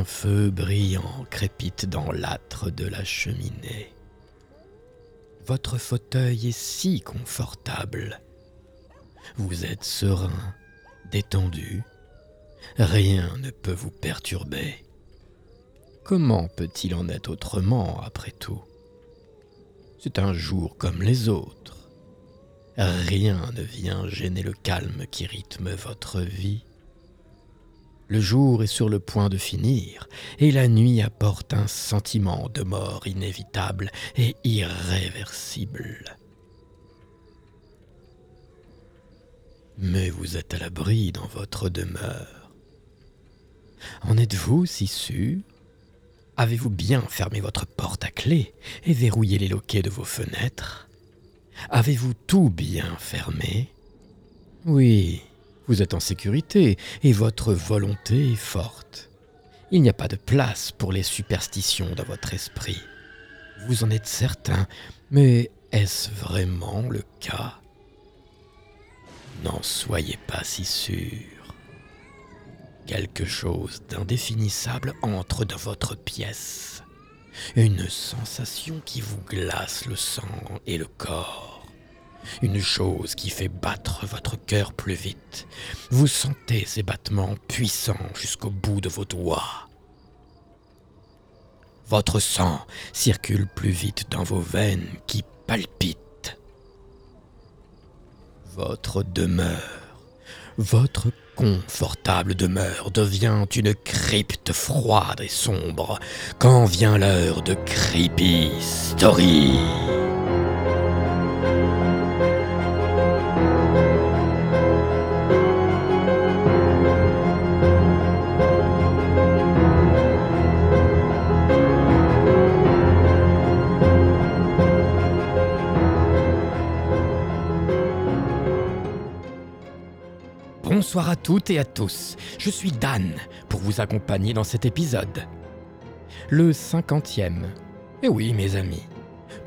Un feu brillant crépite dans l'âtre de la cheminée. Votre fauteuil est si confortable. Vous êtes serein, détendu. Rien ne peut vous perturber. Comment peut-il en être autrement après tout? C'est un jour comme les autres. Rien ne vient gêner le calme qui rythme votre vie. Le jour est sur le point de finir, et la nuit apporte un sentiment de mort inévitable et irréversible. Mais vous êtes à l'abri dans votre demeure. En êtes-vous si sûr? Avez-vous bien fermé votre porte à clé et verrouillé les loquets de vos fenêtres? Avez-vous tout bien fermé? Oui, vous êtes en sécurité et votre volonté est forte. Il n'y a pas de place pour les superstitions dans votre esprit. Vous en êtes certain, mais est-ce vraiment le cas? N'en soyez pas si sûr. Quelque chose d'indéfinissable entre dans votre pièce. Une sensation qui vous glace le sang et le corps. Une chose qui fait battre votre cœur plus vite. Vous sentez ces battements puissants jusqu'au bout de vos doigts. Votre sang circule plus vite dans vos veines qui palpitent. Votre demeure, votre confortable demeure devient une crypte froide et sombre quand vient l'heure de Creepy Story. Bonsoir à toutes et à tous, je suis Dan pour vous accompagner dans cet épisode. Le cinquantième. Eh oui mes amis,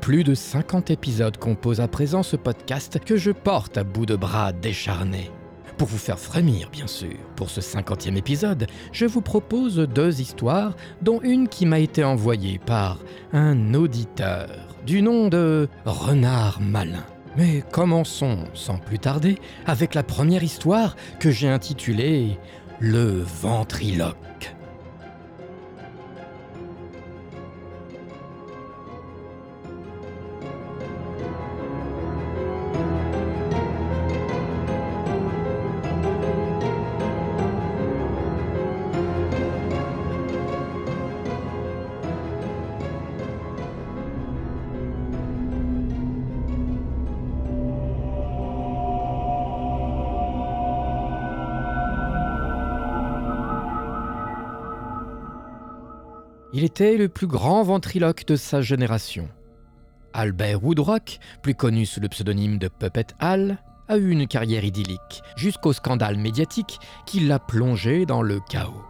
plus de 50 épisodes composent à présent ce podcast que je porte à bout de bras décharnés. Pour vous faire frémir, bien sûr, pour ce cinquantième épisode, je vous propose deux histoires, dont une qui m'a été envoyée par un auditeur du nom de Renard Malin. Mais commençons sans plus tarder avec la première histoire que j'ai intitulée Le ventriloque. Il était le plus grand ventriloque de sa génération. Albert Woodrock, plus connu sous le pseudonyme de Puppet Hall, a eu une carrière idyllique, jusqu'au scandale médiatique qui l'a plongé dans le chaos.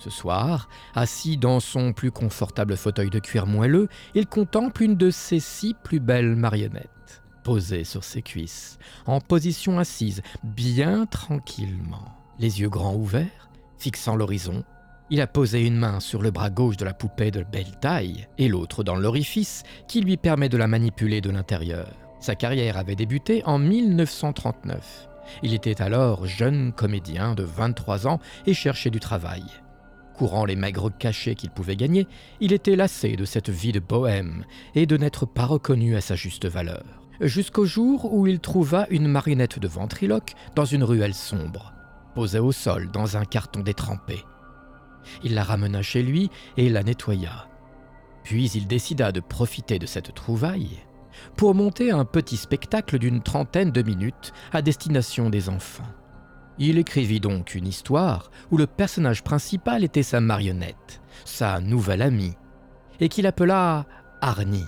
Ce soir, assis dans son plus confortable fauteuil de cuir moelleux, il contemple une de ses six plus belles marionnettes, posée sur ses cuisses, en position assise, bien tranquillement, les yeux grands ouverts, fixant l'horizon il a posé une main sur le bras gauche de la poupée de belle taille et l'autre dans l'orifice qui lui permet de la manipuler de l'intérieur. Sa carrière avait débuté en 1939. Il était alors jeune comédien de 23 ans et cherchait du travail. Courant les maigres cachets qu'il pouvait gagner, il était lassé de cette vie de bohème et de n'être pas reconnu à sa juste valeur. Jusqu'au jour où il trouva une marionnette de ventriloque dans une ruelle sombre, posée au sol dans un carton détrempé. Il la ramena chez lui et la nettoya. Puis il décida de profiter de cette trouvaille pour monter un petit spectacle d'une trentaine de minutes à destination des enfants. Il écrivit donc une histoire où le personnage principal était sa marionnette, sa nouvelle amie, et qu'il appela Arnie.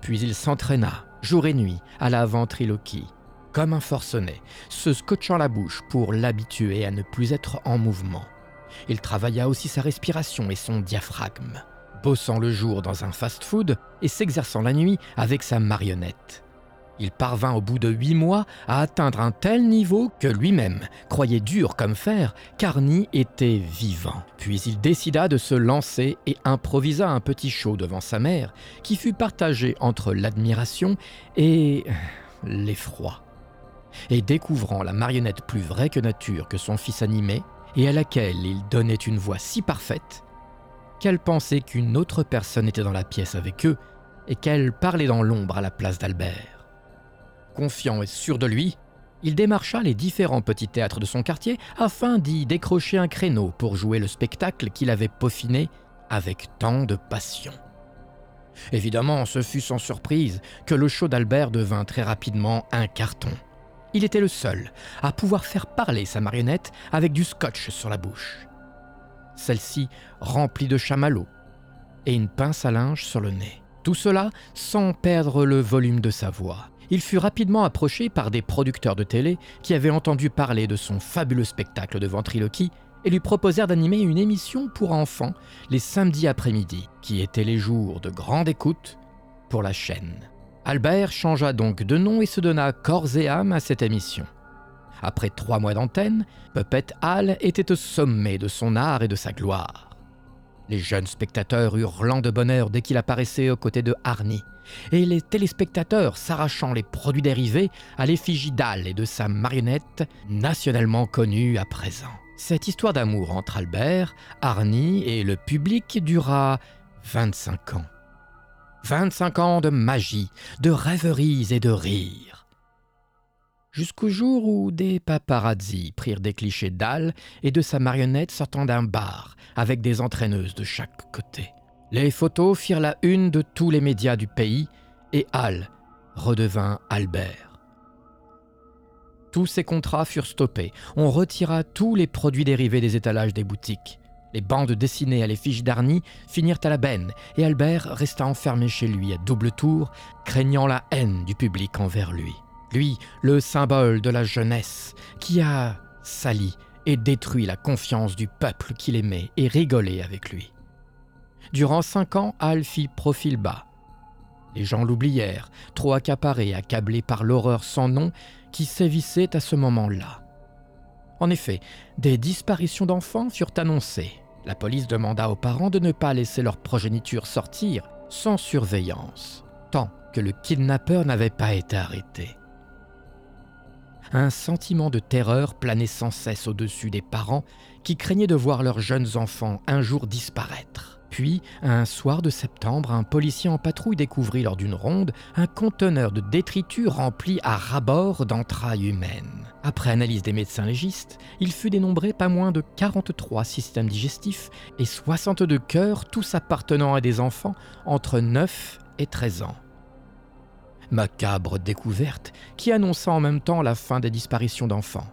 Puis il s'entraîna, jour et nuit, à la ventriloquie, comme un forcené, se scotchant la bouche pour l'habituer à ne plus être en mouvement. Il travailla aussi sa respiration et son diaphragme, bossant le jour dans un fast-food et s'exerçant la nuit avec sa marionnette. Il parvint au bout de huit mois à atteindre un tel niveau que lui-même croyait dur comme fer qu'Arnie était vivant. Puis il décida de se lancer et improvisa un petit show devant sa mère qui fut partagé entre l'admiration et l'effroi. Et découvrant la marionnette plus vraie que nature que son fils animait, et à laquelle il donnait une voix si parfaite, qu'elle pensait qu'une autre personne était dans la pièce avec eux et qu'elle parlait dans l'ombre à la place d'Albert. Confiant et sûr de lui, il démarcha les différents petits théâtres de son quartier afin d'y décrocher un créneau pour jouer le spectacle qu'il avait peaufiné avec tant de passion. Évidemment, ce fut sans surprise que le show d'Albert devint très rapidement un carton. Il était le seul à pouvoir faire parler sa marionnette avec du scotch sur la bouche. Celle-ci remplie de chamallows et une pince à linge sur le nez. Tout cela sans perdre le volume de sa voix il fut rapidement approché par des producteurs de télé qui avaient entendu parler de son fabuleux spectacle de ventriloquie et lui proposèrent d'animer une émission pour enfants les samedis après-midi, qui étaient les jours de grande écoute pour la chaîne. Albert changea donc de nom et se donna corps et âme à cette émission. Après trois mois d'antenne, Puppet Hall était au sommet de son art et de sa gloire. Les jeunes spectateurs hurlant de bonheur dès qu'il apparaissait aux côtés de Harney, et les téléspectateurs s'arrachant les produits dérivés à l'effigie d'Al et de sa marionnette, nationalement connue à présent. Cette histoire d'amour entre Albert, Arnie et le public dura 25 ans. 25 ans de magie, de rêveries et de rires. Jusqu'au jour où des paparazzi prirent des clichés d'Al et de sa marionnette sortant d'un bar, avec des entraîneuses de chaque côté. Les photos firent la une de tous les médias du pays et Al redevint Albert. Tous ces contrats furent stoppés. On retira tous les produits dérivés des étalages des boutiques. Les bandes dessinées à l'effigie d'Arnie finirent à la benne et Albert resta enfermé chez lui à double tour, craignant la haine du public envers lui. Lui, le symbole de la jeunesse, qui a sali et détruit la confiance du peuple qu'il aimait et rigolait avec lui. Durant cinq ans, Al fit profil bas. Les gens l'oublièrent, trop accaparés, accablés par l'horreur sans nom qui sévissait à ce moment-là. En effet, des disparitions d'enfants furent annoncées. La police demanda aux parents de ne pas laisser leur progéniture sortir sans surveillance, tant que le kidnappeur n'avait pas été arrêté. Un sentiment de terreur planait sans cesse au-dessus des parents qui craignaient de voir leurs jeunes enfants un jour disparaître. Puis, un soir de septembre, un policier en patrouille découvrit lors d'une ronde un conteneur de détritus rempli à rabord d'entrailles humaines. Après analyse des médecins légistes, il fut dénombré pas moins de 43 systèmes digestifs et 62 cœurs, tous appartenant à des enfants entre 9 et 13 ans. Macabre découverte qui annonça en même temps la fin des disparitions d'enfants.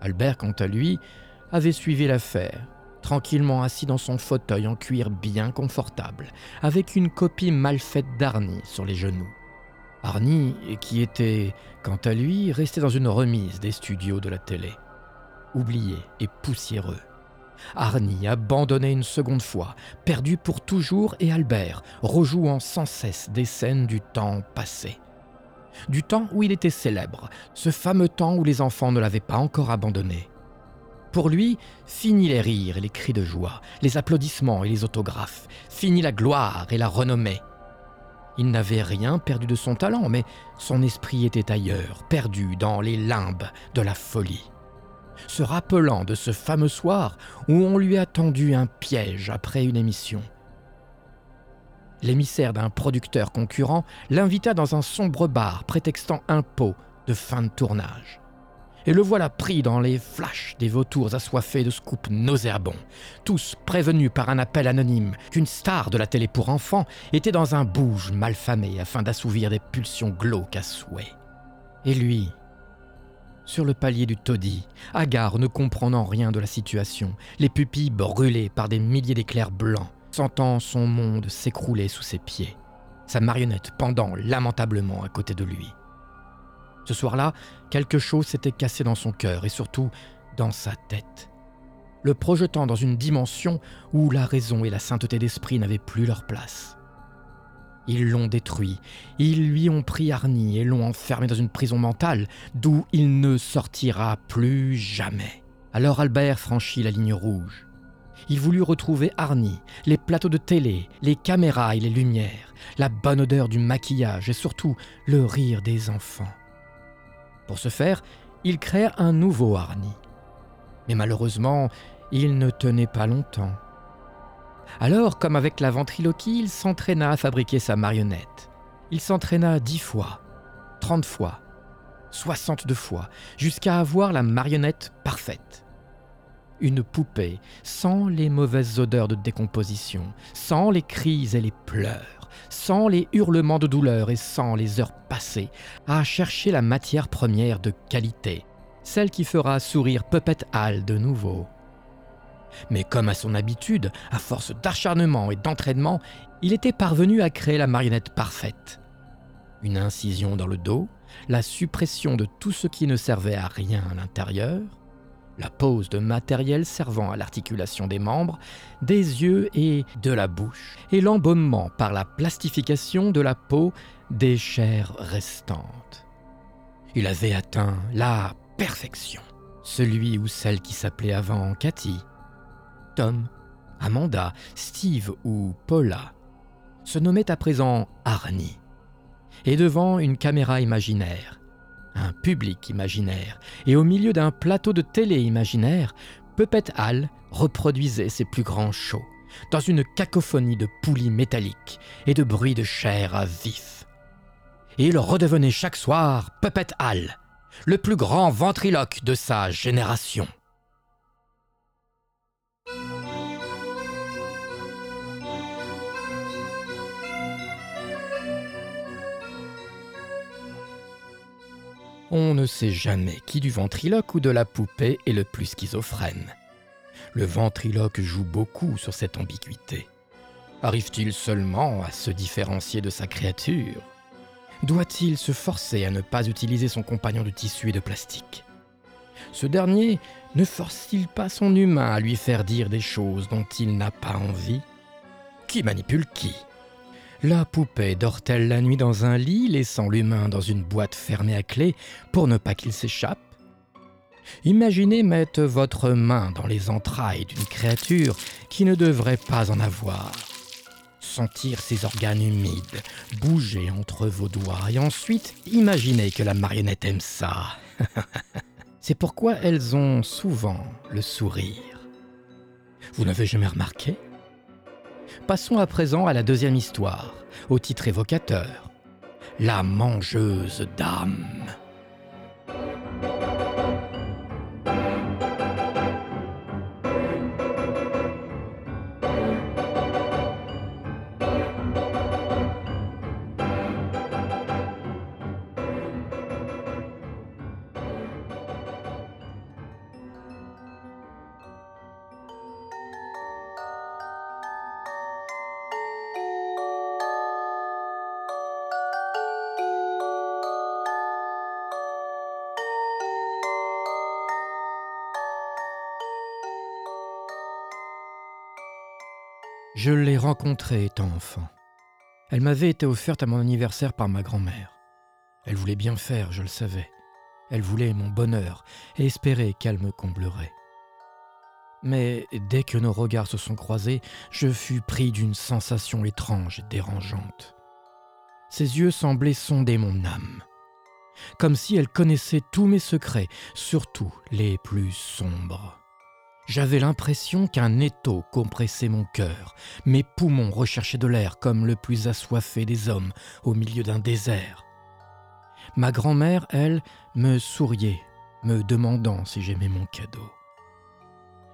Albert, quant à lui, avait suivi l'affaire tranquillement assis dans son fauteuil en cuir bien confortable, avec une copie mal faite d'Arnie sur les genoux. Arnie, qui était, quant à lui, resté dans une remise des studios de la télé, oublié et poussiéreux. Arnie abandonné une seconde fois, perdu pour toujours, et Albert rejouant sans cesse des scènes du temps passé. Du temps où il était célèbre, ce fameux temps où les enfants ne l'avaient pas encore abandonné. Pour lui, fini les rires et les cris de joie, les applaudissements et les autographes, fini la gloire et la renommée. Il n'avait rien perdu de son talent, mais son esprit était ailleurs, perdu dans les limbes de la folie. Se rappelant de ce fameux soir où on lui a tendu un piège après une émission. L'émissaire d'un producteur concurrent l'invita dans un sombre bar prétextant un pot de fin de tournage et le voilà pris dans les flashs des vautours assoiffés de scoops nauséabonds, tous prévenus par un appel anonyme qu'une star de la télé pour enfants était dans un bouge malfamé afin d'assouvir des pulsions glauques à souhait. Et lui, sur le palier du taudis, hagard ne comprenant rien de la situation, les pupilles brûlées par des milliers d'éclairs blancs, sentant son monde s'écrouler sous ses pieds, sa marionnette pendant lamentablement à côté de lui. Ce soir-là, quelque chose s'était cassé dans son cœur et surtout dans sa tête, le projetant dans une dimension où la raison et la sainteté d'esprit n'avaient plus leur place. Ils l'ont détruit, ils lui ont pris Arnie et l'ont enfermé dans une prison mentale d'où il ne sortira plus jamais. Alors Albert franchit la ligne rouge. Il voulut retrouver Arnie, les plateaux de télé, les caméras et les lumières, la bonne odeur du maquillage et surtout le rire des enfants. Pour ce faire, il créa un nouveau Arnie. Mais malheureusement, il ne tenait pas longtemps. Alors, comme avec la ventriloquie, il s'entraîna à fabriquer sa marionnette. Il s'entraîna dix fois, trente fois, soixante-deux fois, jusqu'à avoir la marionnette parfaite. Une poupée, sans les mauvaises odeurs de décomposition, sans les cris et les pleurs, sans les hurlements de douleur et sans les heures passées à chercher la matière première de qualité, celle qui fera sourire Puppet Hall de nouveau. Mais comme à son habitude, à force d'acharnement et d'entraînement, il était parvenu à créer la marionnette parfaite. Une incision dans le dos, la suppression de tout ce qui ne servait à rien à l'intérieur, la pose de matériel servant à l'articulation des membres, des yeux et de la bouche, et l'embaumement par la plastification de la peau des chairs restantes. Il avait atteint la perfection. Celui ou celle qui s'appelait avant Cathy, Tom, Amanda, Steve ou Paula se nommaient à présent Arnie. Et devant une caméra imaginaire, un public imaginaire, et au milieu d'un plateau de télé imaginaire, Puppet Hall reproduisait ses plus grands shows, dans une cacophonie de poulies métalliques et de bruits de chair à vif. Et il redevenait chaque soir Puppet Hall, le plus grand ventriloque de sa génération. On ne sait jamais qui du ventriloque ou de la poupée est le plus schizophrène. Le ventriloque joue beaucoup sur cette ambiguïté. Arrive-t-il seulement à se différencier de sa créature? Doit-il se forcer à ne pas utiliser son compagnon de tissu et de plastique? Ce dernier ne force-t-il pas son humain à lui faire dire des choses dont il n'a pas envie? Qui manipule qui? La poupée dort-elle la nuit dans un lit, laissant l'humain dans une boîte fermée à clé pour ne pas qu'il s'échappe? Imaginez mettre votre main dans les entrailles d'une créature qui ne devrait pas en avoir. Sentir ses organes humides bouger entre vos doigts et ensuite imaginez que la marionnette aime ça. C'est pourquoi elles ont souvent le sourire. Vous n'avez jamais remarqué? Passons à présent à la deuxième histoire, au titre évocateur. La mangeuse d'âme. Rencontrée étant enfant. Elle m'avait été offerte à mon anniversaire par ma grand-mère. Elle voulait bien faire, je le savais. Elle voulait mon bonheur et espérait qu'elle me comblerait. Mais dès que nos regards se sont croisés, je fus pris d'une sensation étrange et dérangeante. Ses yeux semblaient sonder mon âme, comme si elle connaissait tous mes secrets, surtout les plus sombres. J'avais l'impression qu'un étau compressait mon cœur, mes poumons recherchaient de l'air comme le plus assoiffé des hommes au milieu d'un désert. Ma grand-mère, elle, me souriait, me demandant si j'aimais mon cadeau.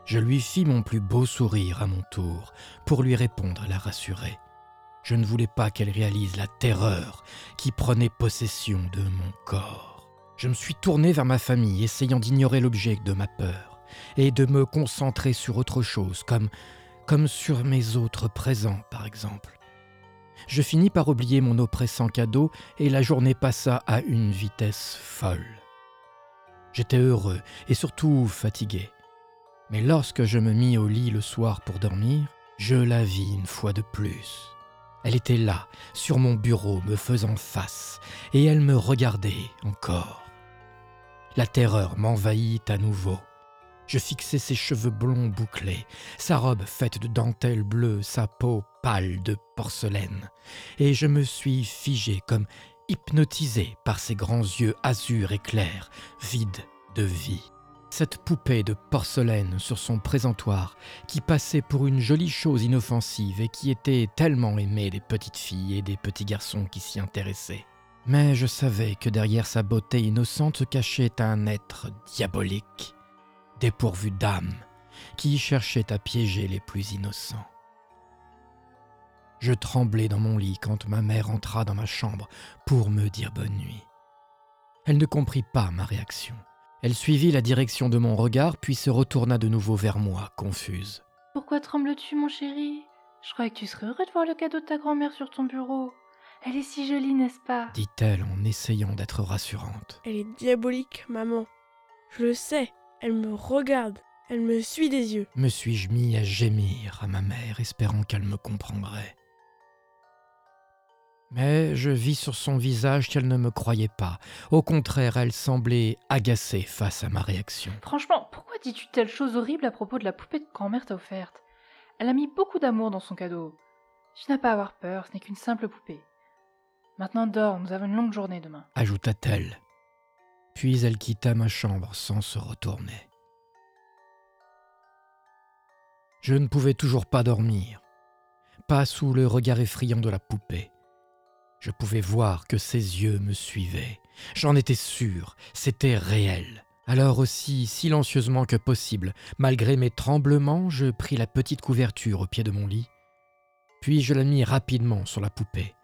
Je lui fis mon plus beau sourire à mon tour pour lui répondre et la rassurer. Je ne voulais pas qu'elle réalise la terreur qui prenait possession de mon corps. Je me suis tourné vers ma famille, essayant d'ignorer l'objet de ma peur et de me concentrer sur autre chose, comme, sur mes autres présents, par exemple. Je finis par oublier mon oppressant cadeau et la journée passa à une vitesse folle. J'étais heureux et surtout fatigué. Mais lorsque je me mis au lit le soir pour dormir, je la vis une fois de plus. Elle était là, sur mon bureau, me faisant face, et elle me regardait encore. La terreur m'envahit à nouveau. Je fixais ses cheveux blonds bouclés, sa robe faite de dentelle bleue, sa peau pâle de porcelaine, et je me suis figé comme hypnotisé par ses grands yeux azur et clairs, vides de vie. Cette poupée de porcelaine sur son présentoir, qui passait pour une jolie chose inoffensive et qui était tellement aimée des petites filles et des petits garçons qui s'y intéressaient. Mais je savais que derrière sa beauté innocente se cachait un être diabolique, dépourvu d'âme, qui cherchait à piéger les plus innocents. Je tremblais dans mon lit quand ma mère entra dans ma chambre pour me dire bonne nuit. Elle ne comprit pas ma réaction. Elle suivit la direction de mon regard, puis se retourna de nouveau vers moi, confuse. Pourquoi trembles-tu, mon chéri? Je croyais que tu serais heureux de voir le cadeau de ta grand-mère sur ton bureau. Elle est si jolie, n'est-ce pas? Dit-elle en essayant d'être rassurante. Elle est diabolique, maman. Je le sais, elle me regarde, elle me suit des yeux. Me suis-je mis à gémir à ma mère, espérant qu'elle me comprendrait. Mais je vis sur son visage qu'elle ne me croyait pas. Au contraire, elle semblait agacée face à ma réaction. Franchement, pourquoi dis-tu telle chose horrible à propos de la poupée que grand-mère t'a offerte? Elle a mis beaucoup d'amour dans son cadeau. Tu n'as pas à avoir peur, ce n'est qu'une simple poupée. Maintenant dors, nous avons une longue journée demain. Ajouta-t-elle. Puis elle quitta ma chambre sans se retourner. Je ne pouvais toujours pas dormir, pas sous le regard effrayant de la poupée. Je pouvais voir que ses yeux me suivaient. J'en étais sûr, c'était réel. Alors aussi silencieusement que possible, malgré mes tremblements, je pris la petite couverture au pied de mon lit, puis je la mis rapidement sur la poupée,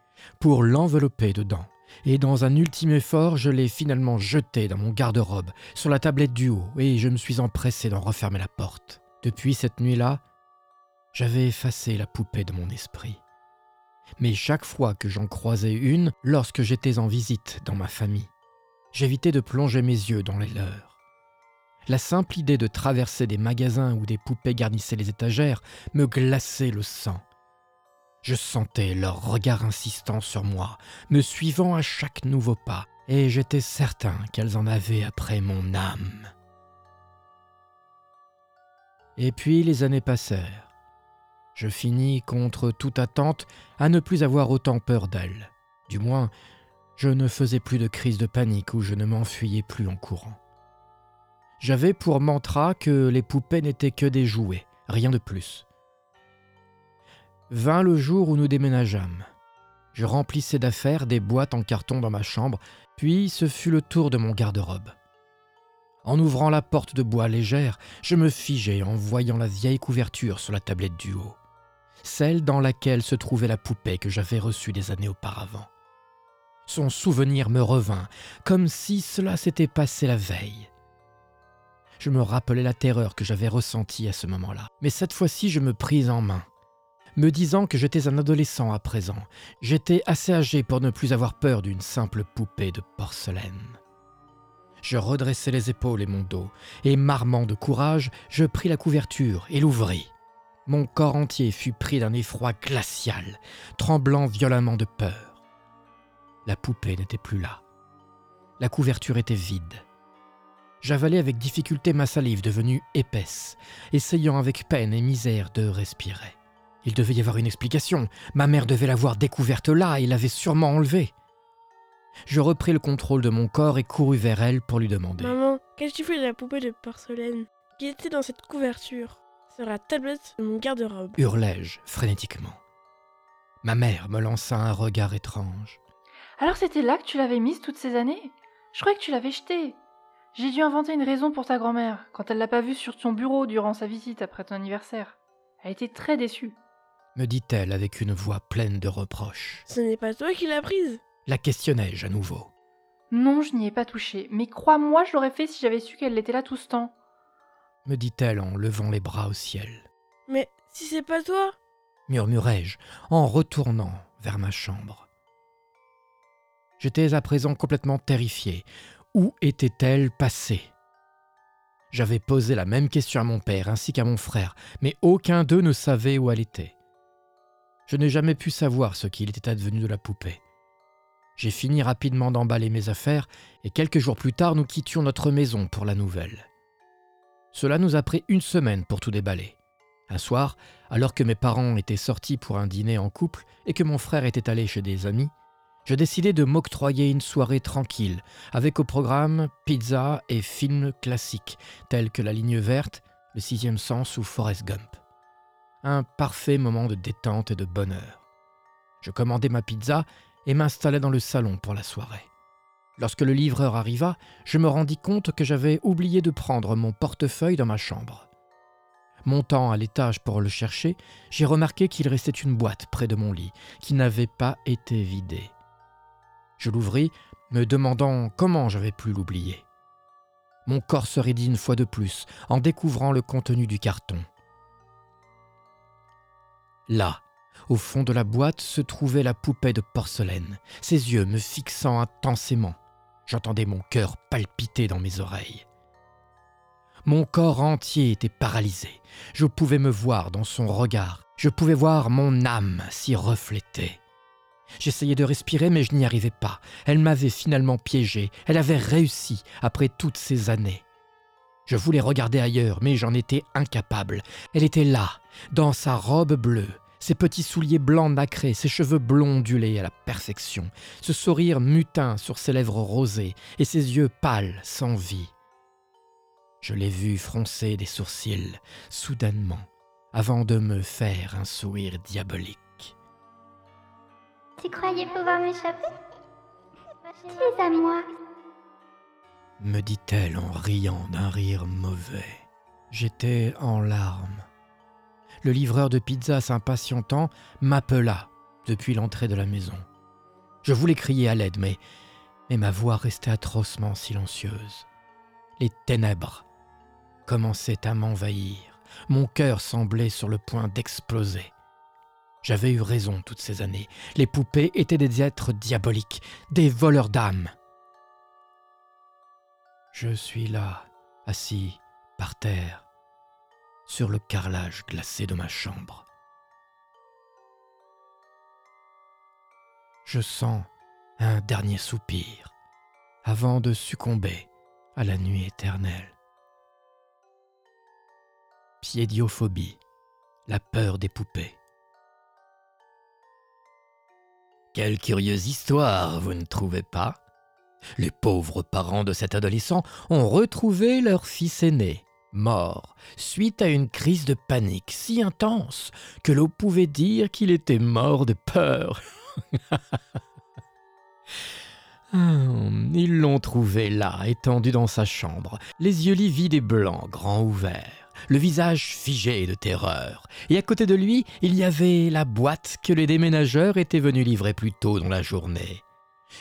pour l'envelopper dedans, et dans un ultime effort, je l'ai finalement jetée dans mon garde-robe, sur la tablette du haut, et je me suis empressé d'en refermer la porte. Depuis cette nuit-là, j'avais effacé la poupée de mon esprit mais chaque fois que j'en croisais une, lorsque j'étais en visite dans ma famille, j'évitais de plonger mes yeux dans les leurs. La simple idée de traverser des magasins où des poupées garnissaient les étagères me glaçait le sang. Je sentais leur regard insistant sur moi, me suivant à chaque nouveau pas, et j'étais certain qu'elles en avaient après mon âme. Et puis les années passèrent. Je finis, contre toute attente, à ne plus avoir autant peur d'elle. Du moins, je ne faisais plus de crise de panique ou je ne m'enfuyais plus en courant. J'avais pour mantra que les poupées n'étaient que des jouets, rien de plus. Vint le jour où nous déménageâmes. Je remplissais d'affaires des boîtes en carton dans ma chambre, puis ce fut le tour de mon garde-robe. En ouvrant la porte de bois légère, je me figeai en voyant la vieille couverture sur la tablette du haut celle dans laquelle se trouvait la poupée que j'avais reçue des années auparavant. Son souvenir me revint, comme si cela s'était passé la veille. Je me rappelais la terreur que j'avais ressentie à ce moment-là, mais cette fois-ci je me pris en main. Me disant que j'étais un adolescent à présent, j'étais assez âgé pour ne plus avoir peur d'une simple poupée de porcelaine. Je redressai les épaules et mon dos, et marmant de courage, je pris la couverture et l'ouvris. Mon corps entier fut pris d'un effroi glacial, tremblant violemment de peur. La poupée n'était plus là. La couverture était vide. J'avalai avec difficulté ma salive devenue épaisse, essayant avec peine et misère de respirer. Il devait y avoir une explication. Ma mère devait l'avoir découverte là et l'avait sûrement enlevée. Je repris le contrôle de mon corps et courus vers elle pour lui demander. Maman, qu'as-tu fait de la poupée de porcelaine? Qui était dans cette couverture? Sur la tablette de mon garde-robe. Hurlai-je frénétiquement. Ma mère me lança un regard étrange. Alors c'était là que tu l'avais mise toutes ces années? Je croyais que tu l'avais jetée. J'ai dû inventer une raison pour ta grand-mère quand elle l'a pas vue sur ton bureau durant sa visite après ton anniversaire. Elle était très déçue. Me dit-elle avec une voix pleine de reproches. Ce n'est pas toi qui l'as prise La questionnai-je à nouveau. Non, je n'y ai pas touché, mais crois-moi, je l'aurais fait si j'avais su qu'elle était là tout ce temps me dit-elle en levant les bras au ciel. Mais si c'est pas toi murmurai-je en retournant vers ma chambre. J'étais à présent complètement terrifié. Où était-elle passée? J'avais posé la même question à mon père ainsi qu'à mon frère, mais aucun d'eux ne savait où elle était. Je n'ai jamais pu savoir ce qu'il était advenu de la poupée. J'ai fini rapidement d'emballer mes affaires et quelques jours plus tard nous quittions notre maison pour la nouvelle. Cela nous a pris une semaine pour tout déballer. Un soir, alors que mes parents étaient sortis pour un dîner en couple et que mon frère était allé chez des amis, je décidai de m'octroyer une soirée tranquille, avec au programme pizza et films classiques tels que La Ligne Verte, Le Sixième Sens ou Forrest Gump. Un parfait moment de détente et de bonheur. Je commandai ma pizza et m'installai dans le salon pour la soirée. Lorsque le livreur arriva, je me rendis compte que j'avais oublié de prendre mon portefeuille dans ma chambre. Montant à l'étage pour le chercher, j'ai remarqué qu'il restait une boîte près de mon lit, qui n'avait pas été vidée. Je l'ouvris, me demandant comment j'avais pu l'oublier. Mon corps se raidit une fois de plus en découvrant le contenu du carton. Là, au fond de la boîte se trouvait la poupée de porcelaine, ses yeux me fixant intensément. J'entendais mon cœur palpiter dans mes oreilles. Mon corps entier était paralysé. Je pouvais me voir dans son regard. Je pouvais voir mon âme s'y refléter. J'essayais de respirer, mais je n'y arrivais pas. Elle m'avait finalement piégé. Elle avait réussi après toutes ces années. Je voulais regarder ailleurs, mais j'en étais incapable. Elle était là, dans sa robe bleue, ses petits souliers blancs nacrés, ses cheveux blonds ondulés à la perfection, ce sourire mutin sur ses lèvres rosées et ses yeux pâles, sans vie. Je l'ai vue froncer des sourcils, soudainement, avant de me faire un sourire diabolique. Tu croyais pouvoir m'échapper? Tu es à moi. Me dit-elle en riant d'un rire mauvais. J'étais en larmes le livreur de pizza s'impatientant m'appela depuis l'entrée de la maison. Je voulais crier à l'aide, mais, mais ma voix restait atrocement silencieuse. Les ténèbres commençaient à m'envahir. Mon cœur semblait sur le point d'exploser. J'avais eu raison toutes ces années. Les poupées étaient des êtres diaboliques, des voleurs d'âme. Je suis là, assis, par terre, sur le carrelage glacé de ma chambre. Je sens un dernier soupir avant de succomber à la nuit éternelle. Piédiophobie, la peur des poupées. Quelle curieuse histoire, vous ne trouvez pas? Les pauvres parents de cet adolescent ont retrouvé leur fils aîné, mort suite à une crise de panique si intense que l'on pouvait dire qu'il était mort de peur. Ils l'ont trouvé là, étendu dans sa chambre, les yeux livides et blancs, grands ouverts, le visage figé de terreur. Et à côté de lui, il y avait la boîte que les déménageurs étaient venus livrer plus tôt dans la journée.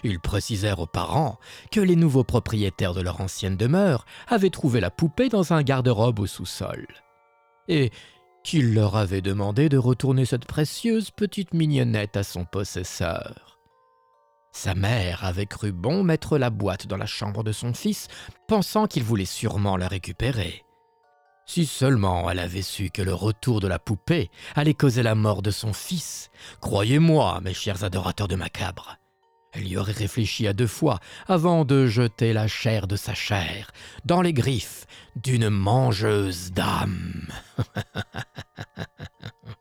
Ils précisèrent aux parents que les nouveaux propriétaires de leur ancienne demeure avaient trouvé la poupée dans un garde-robe au sous-sol, et qu'ils leur avaient demandé de retourner cette précieuse petite mignonnette à son possesseur. Sa mère avait cru bon mettre la boîte dans la chambre de son fils, pensant qu'il voulait sûrement la récupérer. Si seulement elle avait su que le retour de la poupée allait causer la mort de son fils, croyez-moi, mes chers adorateurs de macabre, elle y aurait réfléchi à deux fois avant de jeter la chair de sa chair dans les griffes d'une mangeuse d'âme.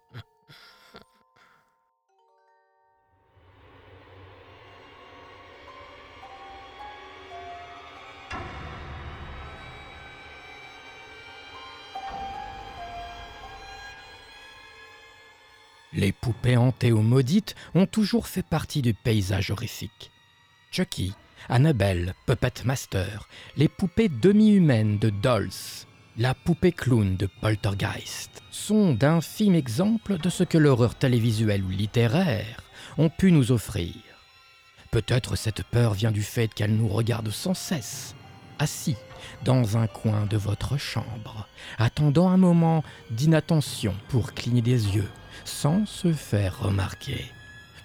Les poupées hantées ou maudites ont toujours fait partie du paysage horrifique. Chucky, Annabelle, Puppet Master, les poupées demi-humaines de Dolls, la poupée clown de Poltergeist sont d'infimes exemples de ce que l'horreur télévisuelle ou littéraire ont pu nous offrir. Peut-être cette peur vient du fait qu'elle nous regarde sans cesse, assis dans un coin de votre chambre, attendant un moment d'inattention pour cligner des yeux sans se faire remarquer.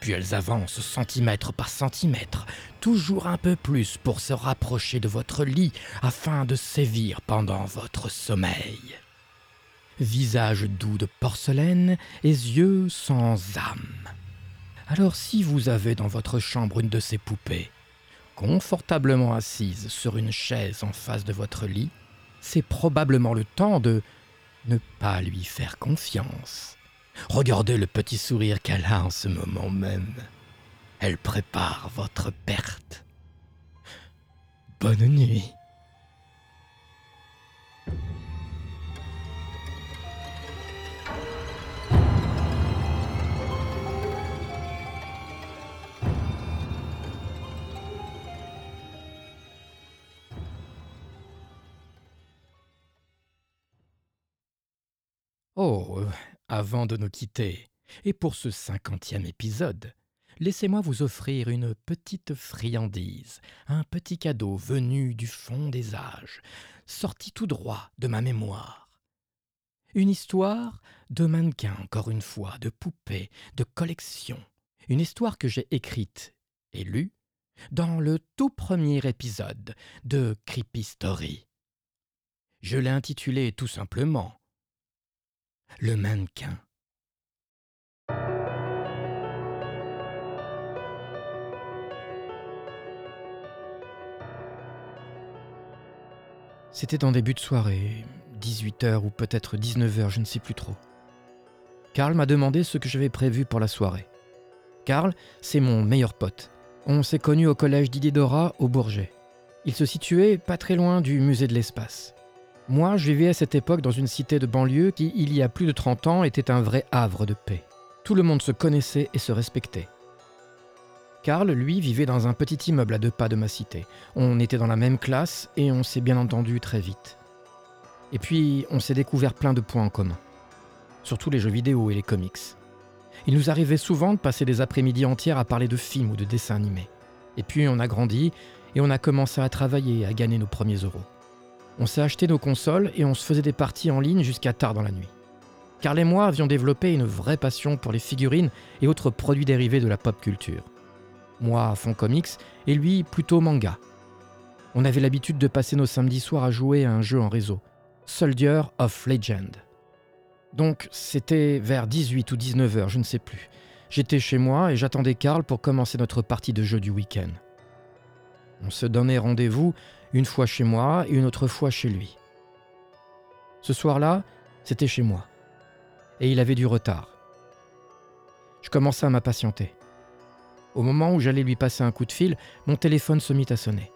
Puis elles avancent centimètre par centimètre, toujours un peu plus pour se rapprocher de votre lit afin de sévir pendant votre sommeil. visage doux de porcelaine et yeux sans âme. Alors si vous avez dans votre chambre une de ces poupées, confortablement assise sur une chaise en face de votre lit, c'est probablement le temps de ne pas lui faire confiance. Regardez le petit sourire qu'elle a en ce moment même. Elle prépare votre perte. Bonne nuit. Oh, euh, avant de nous quitter, et pour ce cinquantième épisode, laissez-moi vous offrir une petite friandise, un petit cadeau venu du fond des âges, sorti tout droit de ma mémoire. Une histoire de mannequin, encore une fois, de poupée, de collection. Une histoire que j'ai écrite et lue dans le tout premier épisode de Creepy Story. Je l'ai intitulé tout simplement le mannequin. C'était en début de soirée, 18h ou peut-être 19h, je ne sais plus trop. Karl m'a demandé ce que j'avais prévu pour la soirée. Karl, c'est mon meilleur pote. On s'est connus au collège d'Ididora au Bourget. Il se situait pas très loin du musée de l'espace. Moi, je vivais à cette époque dans une cité de banlieue qui, il y a plus de 30 ans, était un vrai havre de paix. Tout le monde se connaissait et se respectait. Karl, lui, vivait dans un petit immeuble à deux pas de ma cité. On était dans la même classe et on s'est bien entendu très vite. Et puis, on s'est découvert plein de points en commun. Surtout les jeux vidéo et les comics. Il nous arrivait souvent de passer des après-midi entières à parler de films ou de dessins animés. Et puis, on a grandi et on a commencé à travailler et à gagner nos premiers euros. On s'est acheté nos consoles et on se faisait des parties en ligne jusqu'à tard dans la nuit. Carl et moi avions développé une vraie passion pour les figurines et autres produits dérivés de la pop culture. Moi à fond comics et lui plutôt manga. On avait l'habitude de passer nos samedis soirs à jouer à un jeu en réseau, Soldier of Legend. Donc c'était vers 18 ou 19 heures, je ne sais plus. J'étais chez moi et j'attendais Karl pour commencer notre partie de jeu du week-end. On se donnait rendez-vous une fois chez moi et une autre fois chez lui. Ce soir-là, c'était chez moi. Et il avait du retard. Je commençais à m'impatienter. Au moment où j'allais lui passer un coup de fil, mon téléphone se mit à sonner.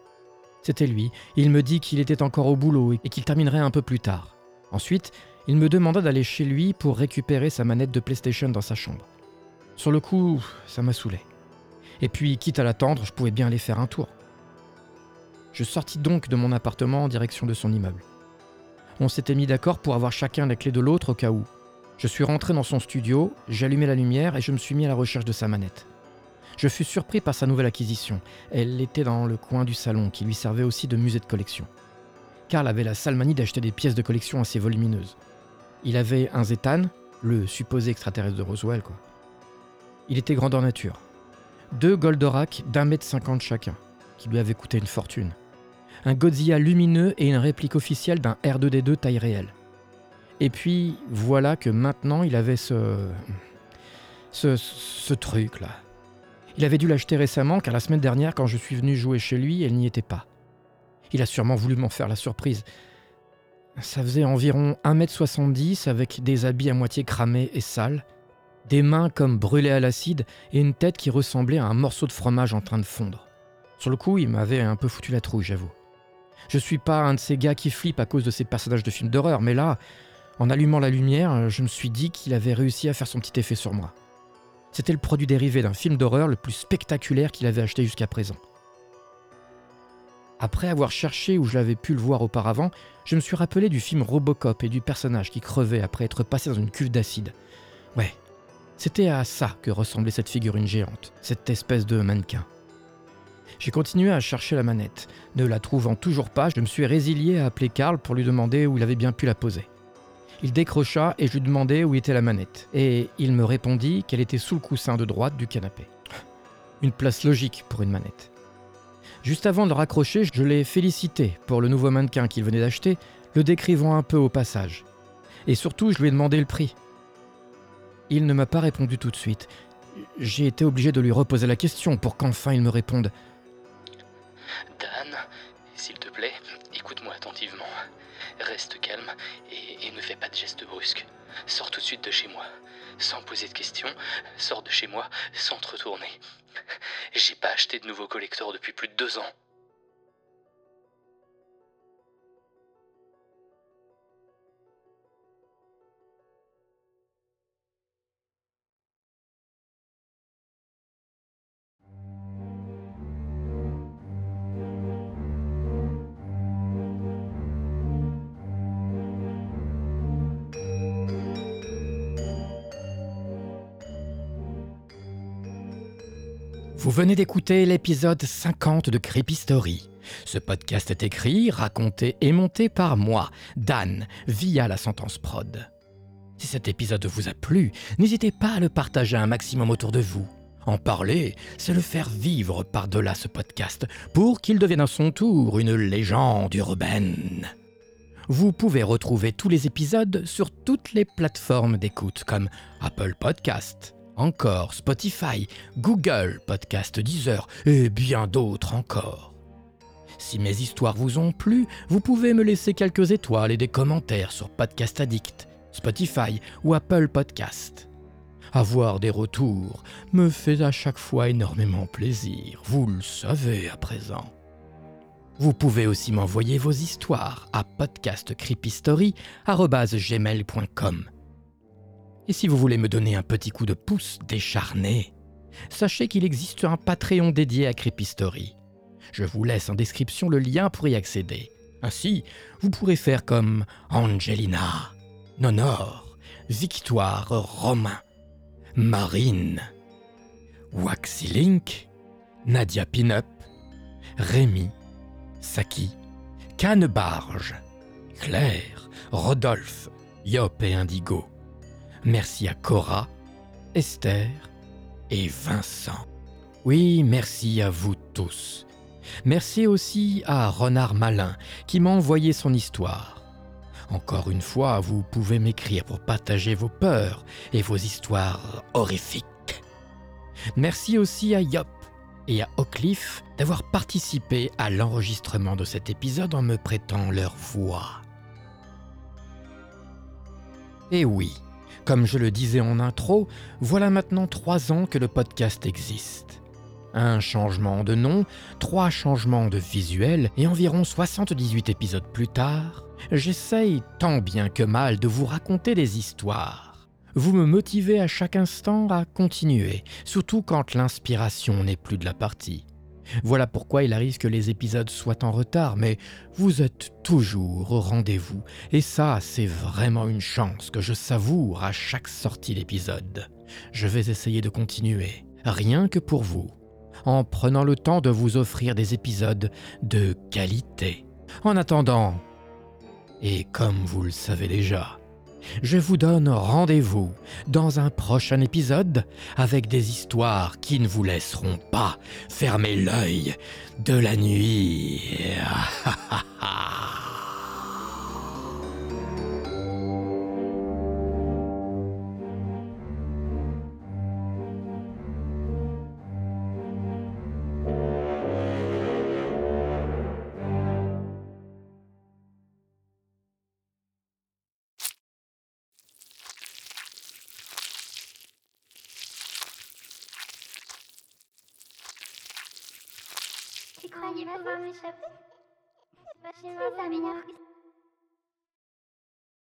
C'était lui. Il me dit qu'il était encore au boulot et qu'il terminerait un peu plus tard. Ensuite, il me demanda d'aller chez lui pour récupérer sa manette de PlayStation dans sa chambre. Sur le coup, ça m'a saoulé. Et puis, quitte à l'attendre, je pouvais bien aller faire un tour. Je sortis donc de mon appartement en direction de son immeuble. On s'était mis d'accord pour avoir chacun la clé de l'autre au cas où. Je suis rentré dans son studio, j'allumai la lumière et je me suis mis à la recherche de sa manette. Je fus surpris par sa nouvelle acquisition. Elle était dans le coin du salon qui lui servait aussi de musée de collection. Karl avait la sale manie d'acheter des pièces de collection assez volumineuses. Il avait un Zetan, le supposé extraterrestre de Roswell, quoi. Il était grandeur nature. Deux Goldorak d'un mètre cinquante chacun qui lui avait coûté une fortune. Un Godzilla lumineux et une réplique officielle d'un R2D2 taille réelle. Et puis voilà que maintenant il avait ce. ce, truc là. Il avait dû l'acheter récemment car la semaine dernière, quand je suis venu jouer chez lui, elle n'y était pas. Il a sûrement voulu m'en faire la surprise. Ça faisait environ 1m70 avec des habits à moitié cramés et sales, des mains comme brûlées à l'acide et une tête qui ressemblait à un morceau de fromage en train de fondre. Sur le coup, il m'avait un peu foutu la trouille, j'avoue. Je suis pas un de ces gars qui flippent à cause de ces personnages de films d'horreur, mais là, en allumant la lumière, je me suis dit qu'il avait réussi à faire son petit effet sur moi. C'était le produit dérivé d'un film d'horreur le plus spectaculaire qu'il avait acheté jusqu'à présent. Après avoir cherché où je l'avais pu le voir auparavant, je me suis rappelé du film Robocop et du personnage qui crevait après être passé dans une cuve d'acide. Ouais, c'était à ça que ressemblait cette figurine géante, cette espèce de mannequin. J'ai continué à chercher la manette. Ne la trouvant toujours pas, je me suis résilié à appeler Karl pour lui demander où il avait bien pu la poser. Il décrocha et je lui demandai où était la manette. Et il me répondit qu'elle était sous le coussin de droite du canapé. Une place logique pour une manette. Juste avant de raccrocher, je l'ai félicité pour le nouveau mannequin qu'il venait d'acheter, le décrivant un peu au passage. Et surtout, je lui ai demandé le prix. Il ne m'a pas répondu tout de suite. J'ai été obligé de lui reposer la question pour qu'enfin il me réponde. Gestes brusques. Sors tout de suite de chez moi. Sans poser de questions, sors de chez moi sans te retourner. J'ai pas acheté de nouveau collector depuis plus de deux ans. Vous venez d'écouter l'épisode 50 de Creepy Story. Ce podcast est écrit, raconté et monté par moi, Dan, via la sentence prod. Si cet épisode vous a plu, n'hésitez pas à le partager un maximum autour de vous. En parler, c'est le faire vivre par-delà ce podcast pour qu'il devienne à son tour une légende urbaine. Vous pouvez retrouver tous les épisodes sur toutes les plateformes d'écoute comme Apple Podcast, encore Spotify, Google Podcast Deezer et bien d'autres encore. Si mes histoires vous ont plu, vous pouvez me laisser quelques étoiles et des commentaires sur Podcast Addict, Spotify ou Apple Podcast. Avoir des retours me fait à chaque fois énormément plaisir, vous le savez à présent. Vous pouvez aussi m'envoyer vos histoires à podcastcreepystory.gmail.com. Et si vous voulez me donner un petit coup de pouce décharné, sachez qu'il existe un Patreon dédié à Creepy Story. Je vous laisse en description le lien pour y accéder. Ainsi, vous pourrez faire comme Angelina, Nonor, Victoire, Romain, Marine, Waxylink, Nadia Pinup, Rémi, Saki, Cannebarge, Claire, Rodolphe, Yop et Indigo. Merci à Cora, Esther et Vincent. Oui, merci à vous tous. Merci aussi à Renard Malin qui m'a envoyé son histoire. Encore une fois, vous pouvez m'écrire pour partager vos peurs et vos histoires horrifiques. Merci aussi à Yop et à Oakleaf d'avoir participé à l'enregistrement de cet épisode en me prêtant leur voix. Et oui, comme je le disais en intro, voilà maintenant trois ans que le podcast existe. Un changement de nom, trois changements de visuel et environ 78 épisodes plus tard, j'essaye tant bien que mal de vous raconter des histoires. Vous me motivez à chaque instant à continuer, surtout quand l'inspiration n'est plus de la partie. Voilà pourquoi il arrive que les épisodes soient en retard, mais vous êtes toujours au rendez-vous, et ça, c'est vraiment une chance que je savoure à chaque sortie d'épisode. Je vais essayer de continuer, rien que pour vous, en prenant le temps de vous offrir des épisodes de qualité. En attendant, et comme vous le savez déjà, je vous donne rendez-vous dans un prochain épisode avec des histoires qui ne vous laisseront pas fermer l'œil de la nuit.